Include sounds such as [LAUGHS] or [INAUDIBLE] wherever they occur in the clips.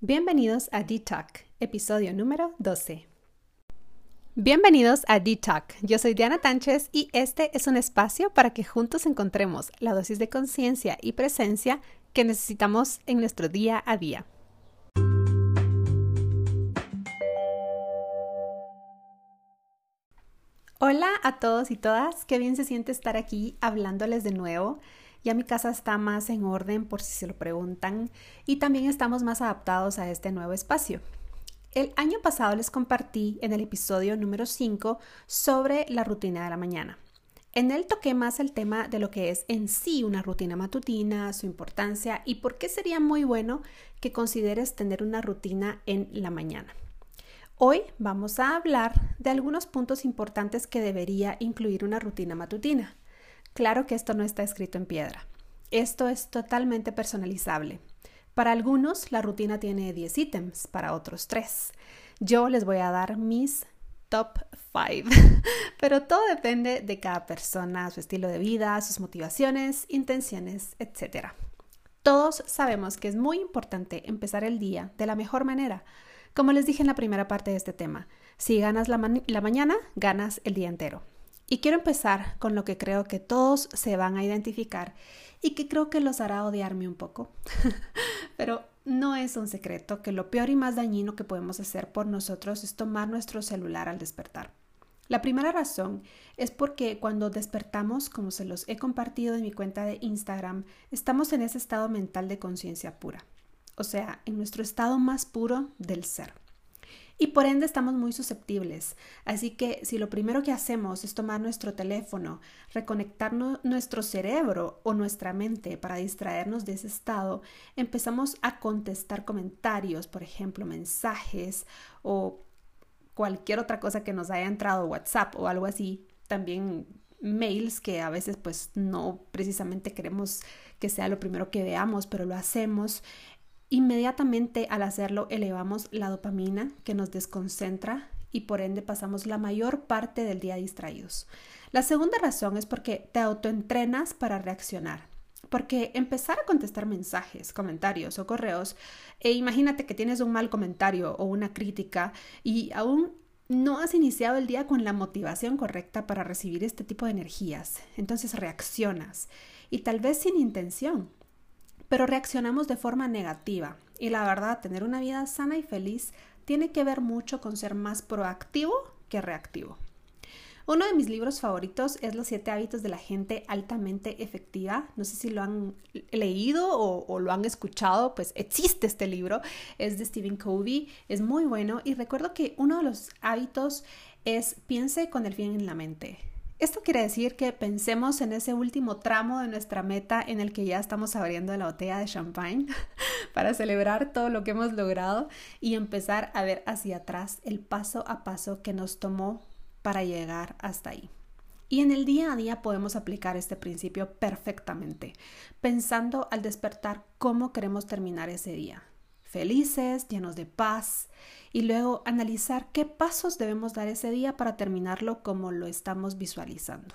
Bienvenidos a D-Talk, episodio número 12. Bienvenidos a D-Talk. Yo soy Diana Tánchez y este es un espacio para que juntos encontremos la dosis de conciencia y presencia que necesitamos en nuestro día a día. Hola a todos y todas, qué bien se siente estar aquí hablándoles de nuevo. Ya mi casa está más en orden por si se lo preguntan y también estamos más adaptados a este nuevo espacio. El año pasado les compartí en el episodio número 5 sobre la rutina de la mañana. En él toqué más el tema de lo que es en sí una rutina matutina, su importancia y por qué sería muy bueno que consideres tener una rutina en la mañana. Hoy vamos a hablar de algunos puntos importantes que debería incluir una rutina matutina. Claro que esto no está escrito en piedra. Esto es totalmente personalizable. Para algunos la rutina tiene 10 ítems, para otros 3. Yo les voy a dar mis top 5, [LAUGHS] pero todo depende de cada persona, su estilo de vida, sus motivaciones, intenciones, etc. Todos sabemos que es muy importante empezar el día de la mejor manera. Como les dije en la primera parte de este tema, si ganas la, la mañana, ganas el día entero. Y quiero empezar con lo que creo que todos se van a identificar y que creo que los hará odiarme un poco. [LAUGHS] Pero no es un secreto que lo peor y más dañino que podemos hacer por nosotros es tomar nuestro celular al despertar. La primera razón es porque cuando despertamos, como se los he compartido en mi cuenta de Instagram, estamos en ese estado mental de conciencia pura, o sea, en nuestro estado más puro del ser y por ende estamos muy susceptibles. Así que si lo primero que hacemos es tomar nuestro teléfono, reconectar nuestro cerebro o nuestra mente para distraernos de ese estado, empezamos a contestar comentarios, por ejemplo, mensajes o cualquier otra cosa que nos haya entrado, WhatsApp o algo así, también mails que a veces pues no precisamente queremos que sea lo primero que veamos, pero lo hacemos. Inmediatamente al hacerlo elevamos la dopamina que nos desconcentra y por ende pasamos la mayor parte del día distraídos. La segunda razón es porque te autoentrenas para reaccionar. Porque empezar a contestar mensajes, comentarios o correos, e imagínate que tienes un mal comentario o una crítica y aún no has iniciado el día con la motivación correcta para recibir este tipo de energías. Entonces reaccionas y tal vez sin intención, pero reaccionamos de forma negativa. Y la verdad, tener una vida sana y feliz tiene que ver mucho con ser más proactivo que reactivo. Uno de mis libros favoritos es Los siete hábitos de la gente altamente efectiva. No sé si lo han leído o, lo han escuchado, pues existe este libro. Es de Stephen Covey, es muy bueno y recuerdo que uno de los hábitos es piense con el fin en la mente. Esto quiere decir que pensemos en ese último tramo de nuestra meta en el que ya estamos abriendo la botella de champagne [LAUGHS] para celebrar todo lo que hemos logrado y empezar a ver hacia atrás el paso a paso que nos tomó para llegar hasta ahí. Y en el día a día podemos aplicar este principio perfectamente, pensando al despertar cómo queremos terminar ese día. Felices, llenos de paz, y luego analizar qué pasos debemos dar ese día para terminarlo como lo estamos visualizando.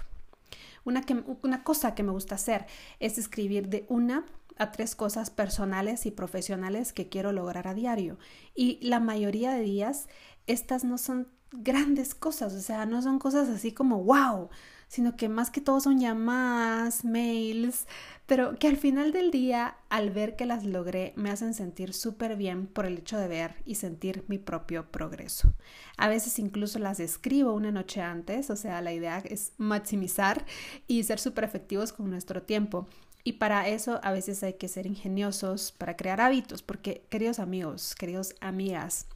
Una, una cosa que me gusta hacer es escribir de una a tres cosas personales y profesionales que quiero lograr a diario. Y la mayoría de días estas no son grandes cosas, o sea, no son cosas así como wow, sino que más que todo son llamadas, mails, pero que al final del día, al ver que las logré, me hacen sentir súper bien por el hecho de ver y sentir mi propio progreso. A veces incluso las escribo una noche antes, o sea, la idea es maximizar y ser súper efectivos con nuestro tiempo. Y para eso a veces hay que ser ingeniosos para crear hábitos, porque queridos amigos, queridos amigas,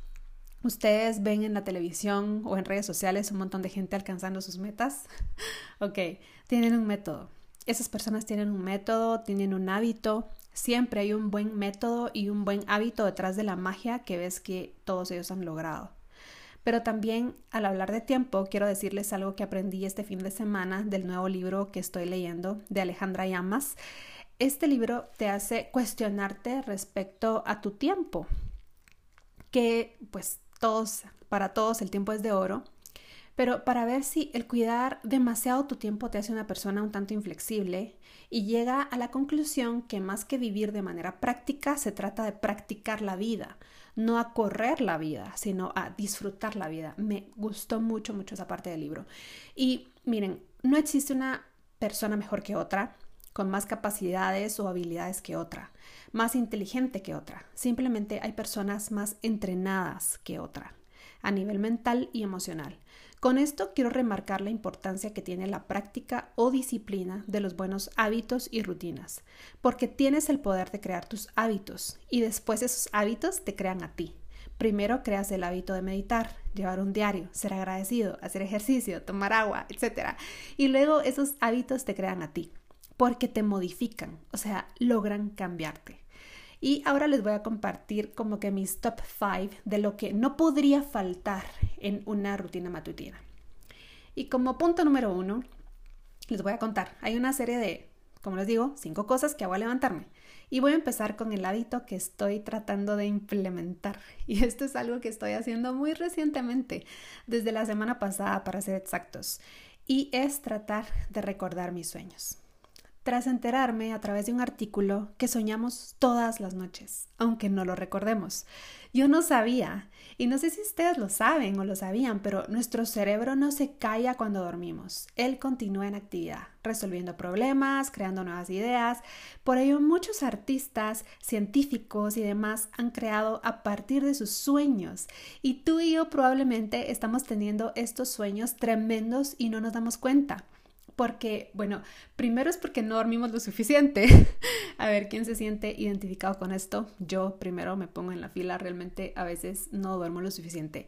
Ustedes ven en la televisión o en redes sociales un montón de gente alcanzando sus metas. [LAUGHS] ok, tienen un método. Esas personas tienen un método, tienen un hábito. Siempre hay un buen método y un buen hábito detrás de la magia que ves que todos ellos han logrado. Pero también al hablar de tiempo, quiero decirles algo que aprendí este fin de semana del nuevo libro que estoy leyendo de Alejandra Llamas. Este libro te hace cuestionarte respecto a tu tiempo, que pues todos, para todos el tiempo es de oro, pero para ver si el cuidar demasiado tu tiempo te hace una persona un tanto inflexible y llega a la conclusión que más que vivir de manera práctica, se trata de practicar la vida, no a correr la vida, sino a disfrutar la vida. Me gustó mucho, mucho esa parte del libro. Y miren, no existe una persona mejor que otra, con más capacidades o habilidades que otra, más inteligente que otra. Simplemente hay personas más entrenadas que otra, a nivel mental y emocional. Con esto quiero remarcar la importancia que tiene la práctica o disciplina de los buenos hábitos y rutinas, porque tienes el poder de crear tus hábitos y después esos hábitos te crean a ti. Primero creas el hábito de meditar, llevar un diario, ser agradecido, hacer ejercicio, tomar agua, etc. Y luego esos hábitos te crean a ti, porque te modifican, o sea, logran cambiarte. Y ahora les voy a compartir como que mis top 5 de lo que no podría faltar en una rutina matutina. Y como punto número uno, les voy a contar, hay una serie de, como les digo, cinco cosas que hago a levantarme. Y voy a empezar con el hábito que estoy tratando de implementar. [LAUGHS] Y esto es algo que estoy haciendo muy recientemente, desde la semana pasada para ser exactos. Y es tratar de recordar mis sueños tras enterarme a través de un artículo que soñamos todas las noches, aunque no lo recordemos. Yo no sabía, y no sé si ustedes lo saben o lo sabían, pero nuestro cerebro no se calla cuando dormimos. Él continúa en actividad, resolviendo problemas, creando nuevas ideas. Por ello, muchos artistas, científicos y demás han creado a partir de sus sueños. Y tú y yo probablemente estamos teniendo estos sueños tremendos y no nos damos cuenta porque, bueno, primero es porque no dormimos lo suficiente. [LAUGHS] a ver quién se siente identificado con esto. Yo primero me pongo en la fila, realmente a veces no duermo lo suficiente.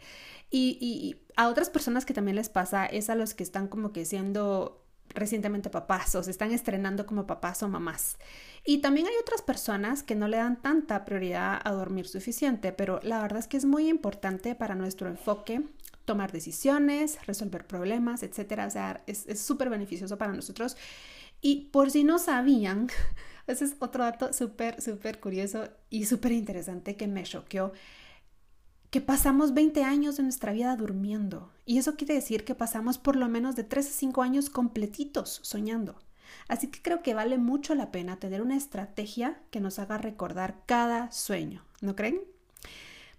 Y, a otras personas que también les pasa es a los que están como que siendo recientemente papás o se están estrenando como papás o mamás. Y también hay otras personas que no le dan tanta prioridad a dormir suficiente, pero la verdad es que es muy importante para nuestro enfoque tomar decisiones, resolver problemas, etcétera. O sea, es súper beneficioso para nosotros. Y por si no sabían, [LAUGHS] ese es otro dato súper, súper curioso y súper interesante que me choqueó, que pasamos 20 años de nuestra vida durmiendo. Y eso quiere decir que pasamos por lo menos de 3 a 5 años completitos soñando. Así que creo que vale mucho la pena tener una estrategia que nos haga recordar cada sueño, ¿no creen?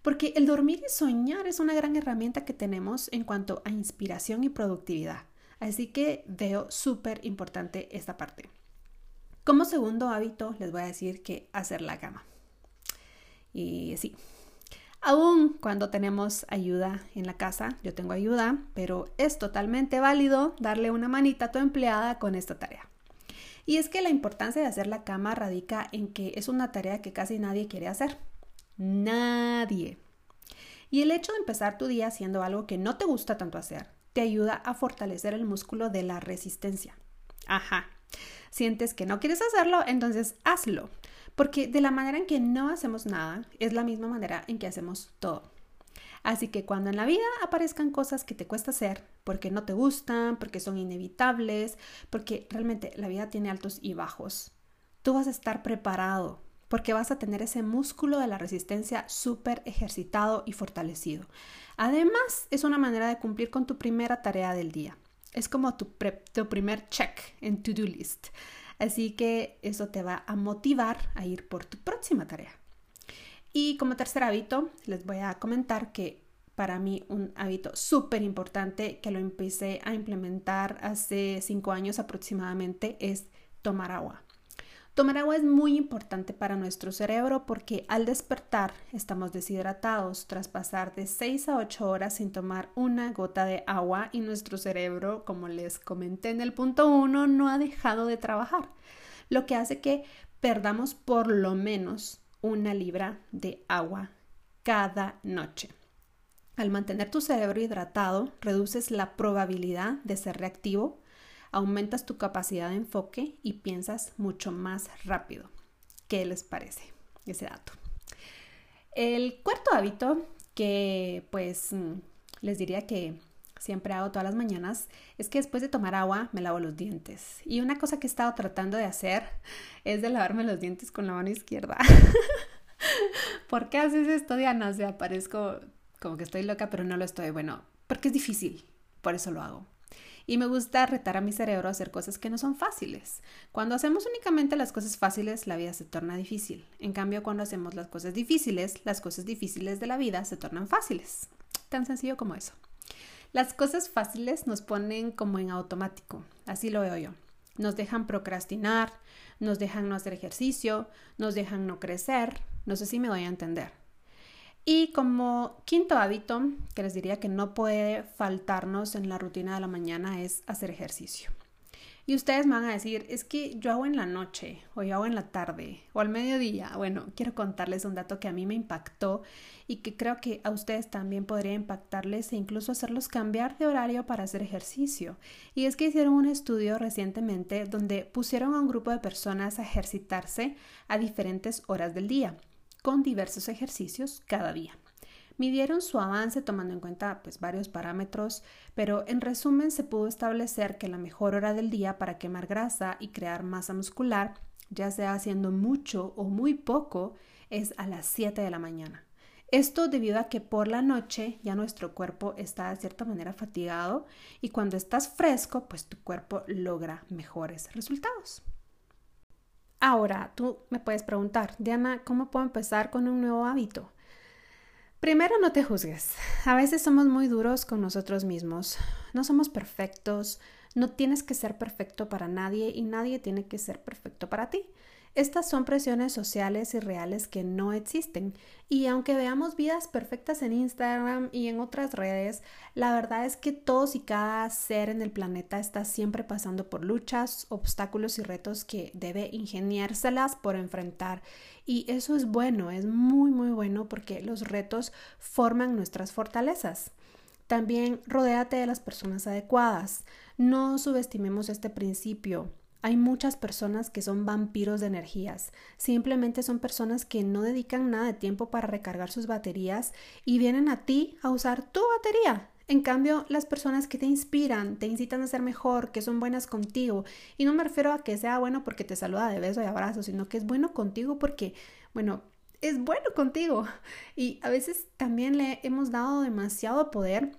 Porque el dormir y soñar es una gran herramienta que tenemos en cuanto a inspiración y productividad. Así que veo súper importante esta parte. Como segundo hábito, les voy a decir que hacer la cama. Y sí, aún cuando tenemos ayuda en la casa, yo tengo ayuda, pero es totalmente válido darle una manita a tu empleada con esta tarea. Y es que la importancia de hacer la cama radica en que es una tarea que casi nadie quiere hacer. Nadie. Y el hecho de empezar tu día haciendo algo que no te gusta tanto hacer, te ayuda a fortalecer el músculo de la resistencia. Ajá. Sientes que no quieres hacerlo, entonces hazlo. Porque de la manera en que no hacemos nada, es la misma manera en que hacemos todo. Así que cuando en la vida aparezcan cosas que te cuesta hacer, porque no te gustan, porque son inevitables, porque realmente la vida tiene altos y bajos, tú vas a estar preparado porque vas a tener ese músculo de la resistencia súper ejercitado y fortalecido. Además, es una manera de cumplir con tu primera tarea del día. Es como tu, tu primer check en to-do list. Así que eso te va a motivar a ir por tu próxima tarea. Y como tercer hábito, les voy a comentar que para mí un hábito súper importante que lo empecé a implementar hace cinco años aproximadamente es tomar agua. Tomar agua es muy importante para nuestro cerebro porque al despertar estamos deshidratados tras pasar de 6 a 8 horas sin tomar una gota de agua y nuestro cerebro, como les comenté en el punto 1, no ha dejado de trabajar, lo que hace que perdamos por lo menos una libra de agua cada noche. Al mantener tu cerebro hidratado, reduces la probabilidad de ser reactivo aumentas tu capacidad de enfoque y piensas mucho más rápido. ¿Qué les parece ese dato? El cuarto hábito que pues mm, les diría que siempre hago todas las mañanas es que después de tomar agua me lavo los dientes. Y una cosa que he estado tratando de hacer [LAUGHS] es de lavarme los dientes con la mano izquierda. [LAUGHS] ¿Por qué haces esto, Diana? O sea, parezco como que estoy loca, pero no lo estoy. Bueno, porque es difícil por eso lo hago. Y me gusta retar a mi cerebro a hacer cosas que no son fáciles. Cuando hacemos únicamente las cosas fáciles, la vida se torna difícil. En cambio, cuando hacemos las cosas difíciles, las cosas difíciles de la vida se tornan fáciles. Tan sencillo como eso. Las cosas fáciles nos ponen como en automático, así lo veo yo. Nos dejan procrastinar, nos dejan no hacer ejercicio, nos dejan no crecer, no sé si me voy a entender. Y como quinto hábito que les diría que no puede faltarnos en la rutina de la mañana es hacer ejercicio. Y ustedes me van a decir, es que yo hago en la noche, o yo hago en la tarde, o al mediodía. Bueno, quiero contarles un dato que a mí me impactó y que creo que a ustedes también podría impactarles e incluso hacerlos cambiar de horario para hacer ejercicio. Y es que hicieron un estudio recientemente donde pusieron a un grupo de personas a ejercitarse a diferentes horas del día con diversos ejercicios cada día. Midieron su avance tomando en cuenta pues, varios parámetros, pero en resumen se pudo establecer que la mejor hora del día para quemar grasa y crear masa muscular, ya sea haciendo mucho o muy poco, es a las 7 de la mañana. Esto debido a que por la noche ya nuestro cuerpo está de cierta manera fatigado y cuando estás fresco, pues tu cuerpo logra mejores resultados. Ahora, tú me puedes preguntar, Diana, ¿cómo puedo empezar con un nuevo hábito? Primero, no te juzgues. A veces somos muy duros con nosotros mismos. No somos perfectos. No tienes que ser perfecto para nadie y nadie tiene que ser perfecto para ti. Estas son presiones sociales y reales que no existen. Y aunque veamos vidas perfectas en Instagram y en otras redes, la verdad es que todos y cada ser en el planeta está siempre pasando por luchas, obstáculos y retos que debe ingeniárselas por enfrentar. Y eso es bueno, es muy muy bueno porque los retos forman nuestras fortalezas. También rodéate de las personas adecuadas. No subestimemos este principio. Hay muchas personas que son vampiros de energías. Simplemente son personas que no dedican nada de tiempo para recargar sus baterías y vienen a ti a usar tu batería. En cambio, las personas que te inspiran, te incitan a ser mejor, que son buenas contigo, y no me refiero a que sea bueno porque te saluda de beso y abrazo, sino que es bueno contigo porque, bueno, es bueno contigo. [LAUGHS] Y a veces también le hemos dado demasiado poder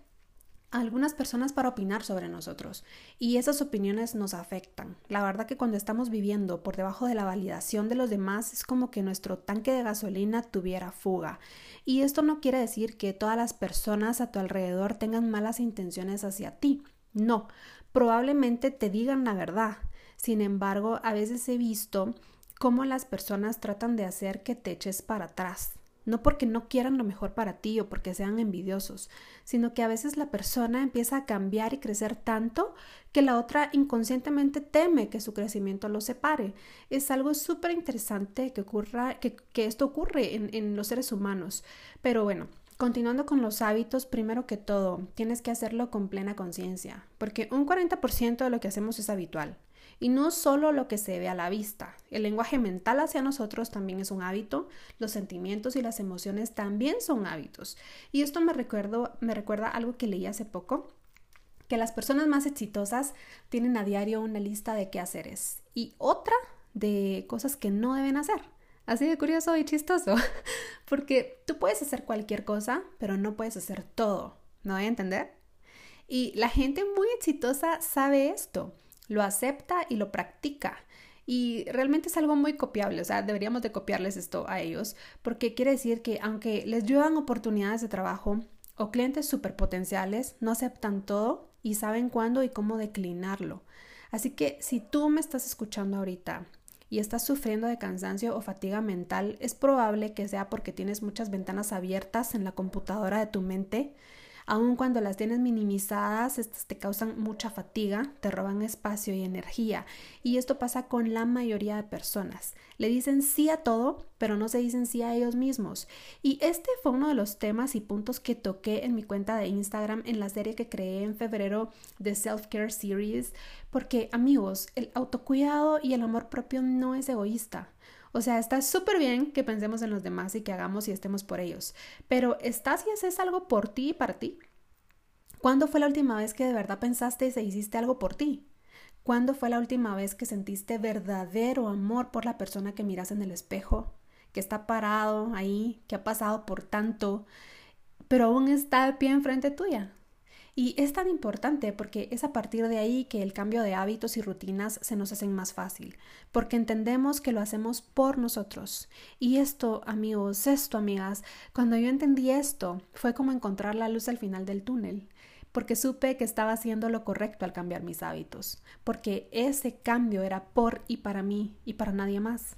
algunas personas para opinar sobre nosotros y esas opiniones nos afectan. La verdad que cuando estamos viviendo por debajo de la validación de los demás es como que nuestro tanque de gasolina tuviera fuga. Y esto no quiere decir que todas las personas a tu alrededor tengan malas intenciones hacia ti. No, probablemente te digan la verdad. Sin embargo, a veces he visto cómo las personas tratan de hacer que te eches para atrás no porque no quieran lo mejor para ti o porque sean envidiosos, sino que a veces la persona empieza a cambiar y crecer tanto que la otra inconscientemente teme que su crecimiento lo separe. Es algo súper interesante que, ocurra, que, esto ocurre en, en los seres humanos. Pero bueno, Continuando con los hábitos, primero que todo, tienes que hacerlo con plena conciencia, porque un 40% de lo que hacemos es habitual. Y no solo lo que se ve a la vista. El lenguaje mental hacia nosotros también es un hábito. Los sentimientos y las emociones también son hábitos. Y esto me, recuerdo, me recuerda algo que leí hace poco que las personas más exitosas tienen a diario una lista de qué haceres y otra de cosas que no deben hacer. Así de curioso y chistoso, [LAUGHS] porque tú puedes hacer cualquier cosa, pero no puedes hacer todo. ¿No voy a entender? Y la gente muy exitosa sabe esto lo acepta y lo practica. Y realmente es algo muy copiable, o sea, deberíamos de copiarles esto a ellos, porque quiere decir que aunque les llevan oportunidades de trabajo o clientes superpotenciales, no aceptan todo y saben cuándo y cómo declinarlo. Así que si tú me estás escuchando ahorita y estás sufriendo de cansancio o fatiga mental, es probable que sea porque tienes muchas ventanas abiertas en la computadora de tu mente Aun cuando las tienes minimizadas, estas te causan mucha fatiga, te roban espacio y energía. Y esto pasa con la mayoría de personas. Le dicen sí a todo, pero no se dicen sí a ellos mismos. Y este fue uno de los temas y puntos que toqué en mi cuenta de Instagram en la serie que creé en febrero de Self Care Series, porque amigos, el autocuidado y el amor propio no es egoísta. O sea, está súper bien que pensemos en los demás y que hagamos y estemos por ellos, pero ¿estás y haces algo por ti y para ti? ¿Cuándo fue la última vez que de verdad pensaste y se hiciste algo por ti? ¿Cuándo fue la última vez que sentiste verdadero amor por la persona que miras en el espejo, que está parado ahí, que ha pasado por tanto, pero aún está de pie enfrente tuya? Y es tan importante porque es a partir de ahí que el cambio de hábitos y rutinas se nos hacen más fácil, porque entendemos que lo hacemos por nosotros. Y esto, amigos, esto, amigas, cuando yo entendí esto, fue como encontrar la luz al final del túnel porque supe que estaba haciendo lo correcto al cambiar mis hábitos, porque ese cambio era por y para mí y para nadie más.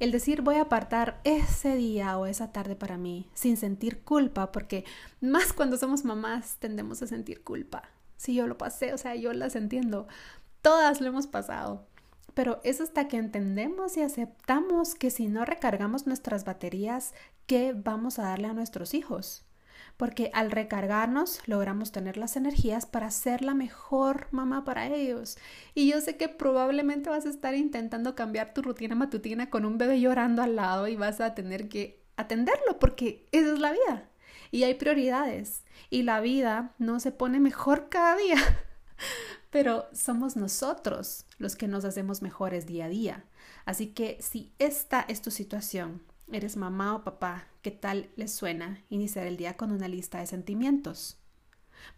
El decir voy a apartar ese día o esa tarde para mí sin sentir culpa, porque más cuando somos mamás tendemos a sentir culpa. Si yo lo pasé, o sea, yo las entiendo. Todas lo hemos pasado. Pero es hasta que entendemos y aceptamos que si no recargamos nuestras baterías, ¿qué vamos a darle a nuestros hijos? Porque al recargarnos logramos tener las energías para ser la mejor mamá para ellos. Y yo sé que probablemente vas a estar intentando cambiar tu rutina matutina con un bebé llorando al lado y vas a tener que atenderlo porque esa es la vida. Y hay prioridades y la vida no se pone mejor cada día. [LAUGHS] Pero somos nosotros los que nos hacemos mejores día a día. Así que si esta es tu situación, eres mamá o papá, ¿qué tal les suena iniciar el día con una lista de sentimientos?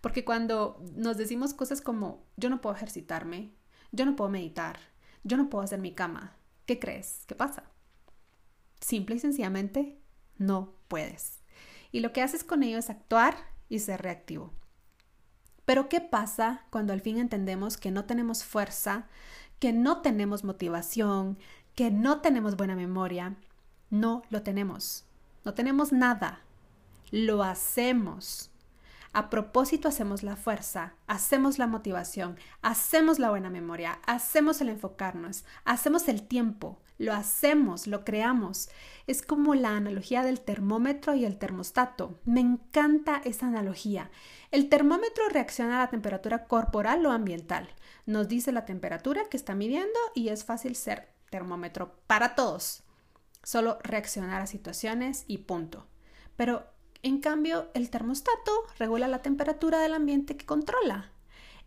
Porque cuando nos decimos cosas como yo no puedo ejercitarme, yo no puedo meditar, yo no puedo hacer mi cama, ¿qué crees? ¿Qué pasa? Simple y sencillamente no puedes. Y lo que haces con ello es actuar y ser reactivo. Pero ¿qué pasa cuando al fin entendemos que no tenemos fuerza, que no tenemos motivación, que no tenemos buena memoria no lo tenemos. No tenemos nada. Lo hacemos. A propósito hacemos la fuerza, hacemos la motivación, hacemos la buena memoria, hacemos el enfocarnos, hacemos el tiempo, lo hacemos, lo creamos. Es como la analogía del termómetro y el termostato. Me encanta esa analogía. El termómetro reacciona a la temperatura corporal o ambiental. Nos dice la temperatura que está midiendo y es fácil ser termómetro para todos solo reaccionar a situaciones y punto. Pero en cambio, el termostato regula la temperatura del ambiente que controla.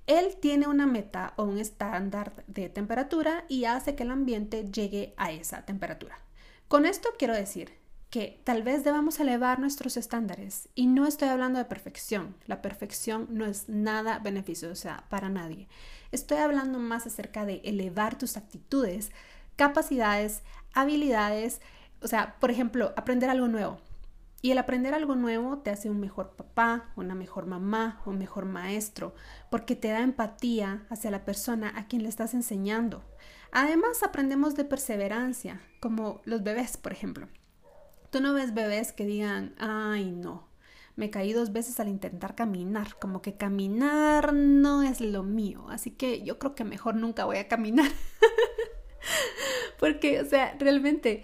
Él tiene una meta o un estándar de temperatura y hace que el ambiente llegue a esa temperatura. Con esto quiero decir que tal vez debamos elevar nuestros estándares y no estoy hablando de perfección. La perfección no es nada beneficiosa para nadie. Estoy hablando más acerca de elevar tus actitudes, capacidades, habilidades, o sea, por ejemplo, aprender algo nuevo. Y el aprender algo nuevo te hace un mejor papá, una mejor mamá, un mejor maestro, porque te da empatía hacia la persona a quien le estás enseñando. Además, aprendemos de perseverancia, como los bebés, por ejemplo. Tú no ves bebés que digan, ay no, me caí dos veces al intentar caminar, como que caminar no es lo mío, así que yo creo que mejor nunca voy a caminar. [LAUGHS] Porque, o sea, realmente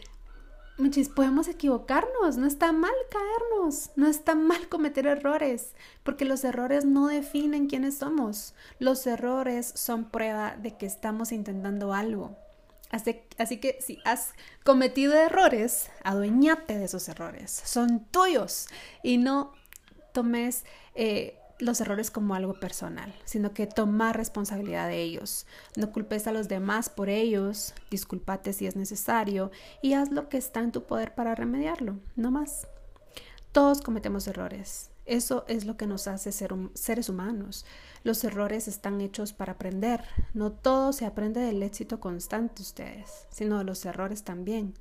Muchis, podemos equivocarnos, no está mal caernos, no está mal [LAUGHS] cometer errores, porque los errores no definen quiénes somos. Los errores son prueba de que estamos intentando algo. Así, que si has cometido errores, adueñate de esos errores, son tuyos y no tomes eh, los errores como algo personal, sino que tomar responsabilidad de ellos. No culpes a los demás por ellos, discúlpate si es necesario y haz lo que está en tu poder para remediarlo, no más. Todos cometemos errores. Eso es lo que nos hace ser seres humanos. Los errores están hechos para aprender. No todo se aprende del éxito constante ustedes, sino de los errores también.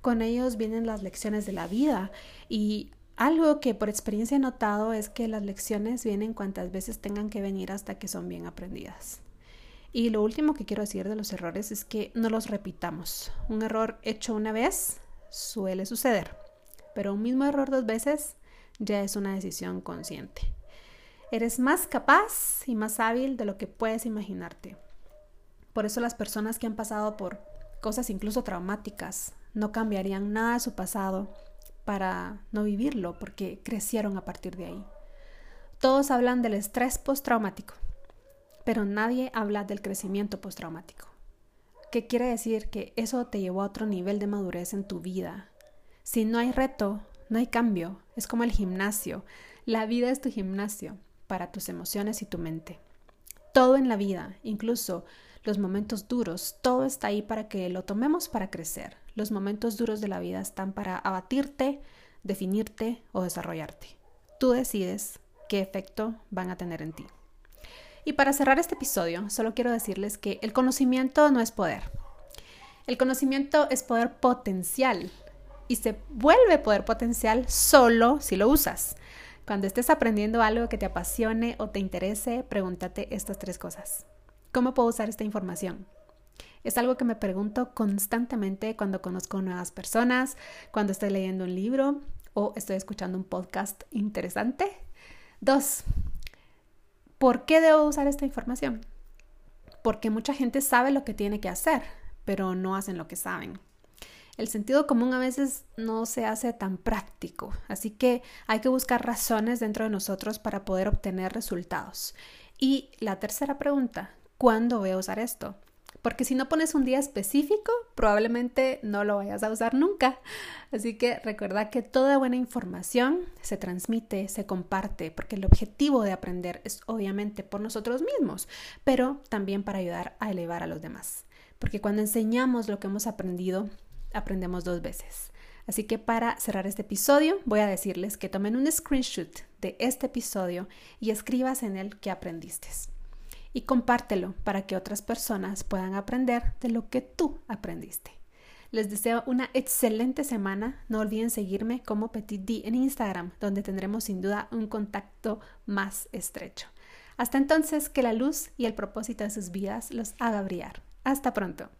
Con ellos vienen las lecciones de la vida y algo que por experiencia he notado es que las lecciones vienen cuantas veces tengan que venir hasta que son bien aprendidas. Y lo último que quiero decir de los errores es que no los repitamos. Un error hecho una vez suele suceder, pero un mismo error dos veces ya es una decisión consciente. Eres más capaz y más hábil de lo que puedes imaginarte. Por eso las personas que han pasado por cosas incluso traumáticas no cambiarían nada de su pasado para no vivirlo porque crecieron a partir de ahí. Todos hablan del estrés postraumático, pero nadie habla del crecimiento postraumático. ¿Qué quiere decir? Que eso te llevó a otro nivel de madurez en tu vida. Si no hay reto, no hay cambio. Es como el gimnasio. La vida es tu gimnasio para tus emociones y tu mente. Todo en la vida, incluso los momentos duros, todo está ahí para que lo tomemos para crecer. Los momentos duros de la vida están para abatirte, definirte o desarrollarte. Tú decides qué efecto van a tener en ti. Y para cerrar este episodio, solo quiero decirles que el conocimiento no es poder. El conocimiento es poder potencial y se vuelve poder potencial solo si lo usas. Cuando estés aprendiendo algo que te apasione o te interese, pregúntate estas tres cosas. ¿Cómo puedo usar esta información? Es algo que me pregunto constantemente cuando conozco nuevas personas, cuando estoy leyendo un libro o estoy escuchando un podcast interesante. Dos, ¿por qué debo usar esta información? Porque mucha gente sabe lo que tiene que hacer, pero no hacen lo que saben. El sentido común a veces no se hace tan práctico, así que hay que buscar razones dentro de nosotros para poder obtener resultados. Y la tercera pregunta, ¿cuándo voy a usar esto? Porque si no pones un día específico, probablemente no lo vayas a usar nunca. Así que recuerda que toda buena información se transmite, se comparte, porque el objetivo de aprender es obviamente por nosotros mismos, pero también para ayudar a elevar a los demás. Porque cuando enseñamos lo que hemos aprendido, aprendemos dos veces. Así que para cerrar este episodio voy a decirles que tomen un screenshot de este episodio y escribas en él qué aprendiste y compártelo para que otras personas puedan aprender de lo que tú aprendiste. Les deseo una excelente semana. No olviden seguirme como Petit D en Instagram, donde tendremos sin duda un contacto más estrecho. Hasta entonces, que la luz y el propósito de sus vidas los haga brillar. Hasta pronto.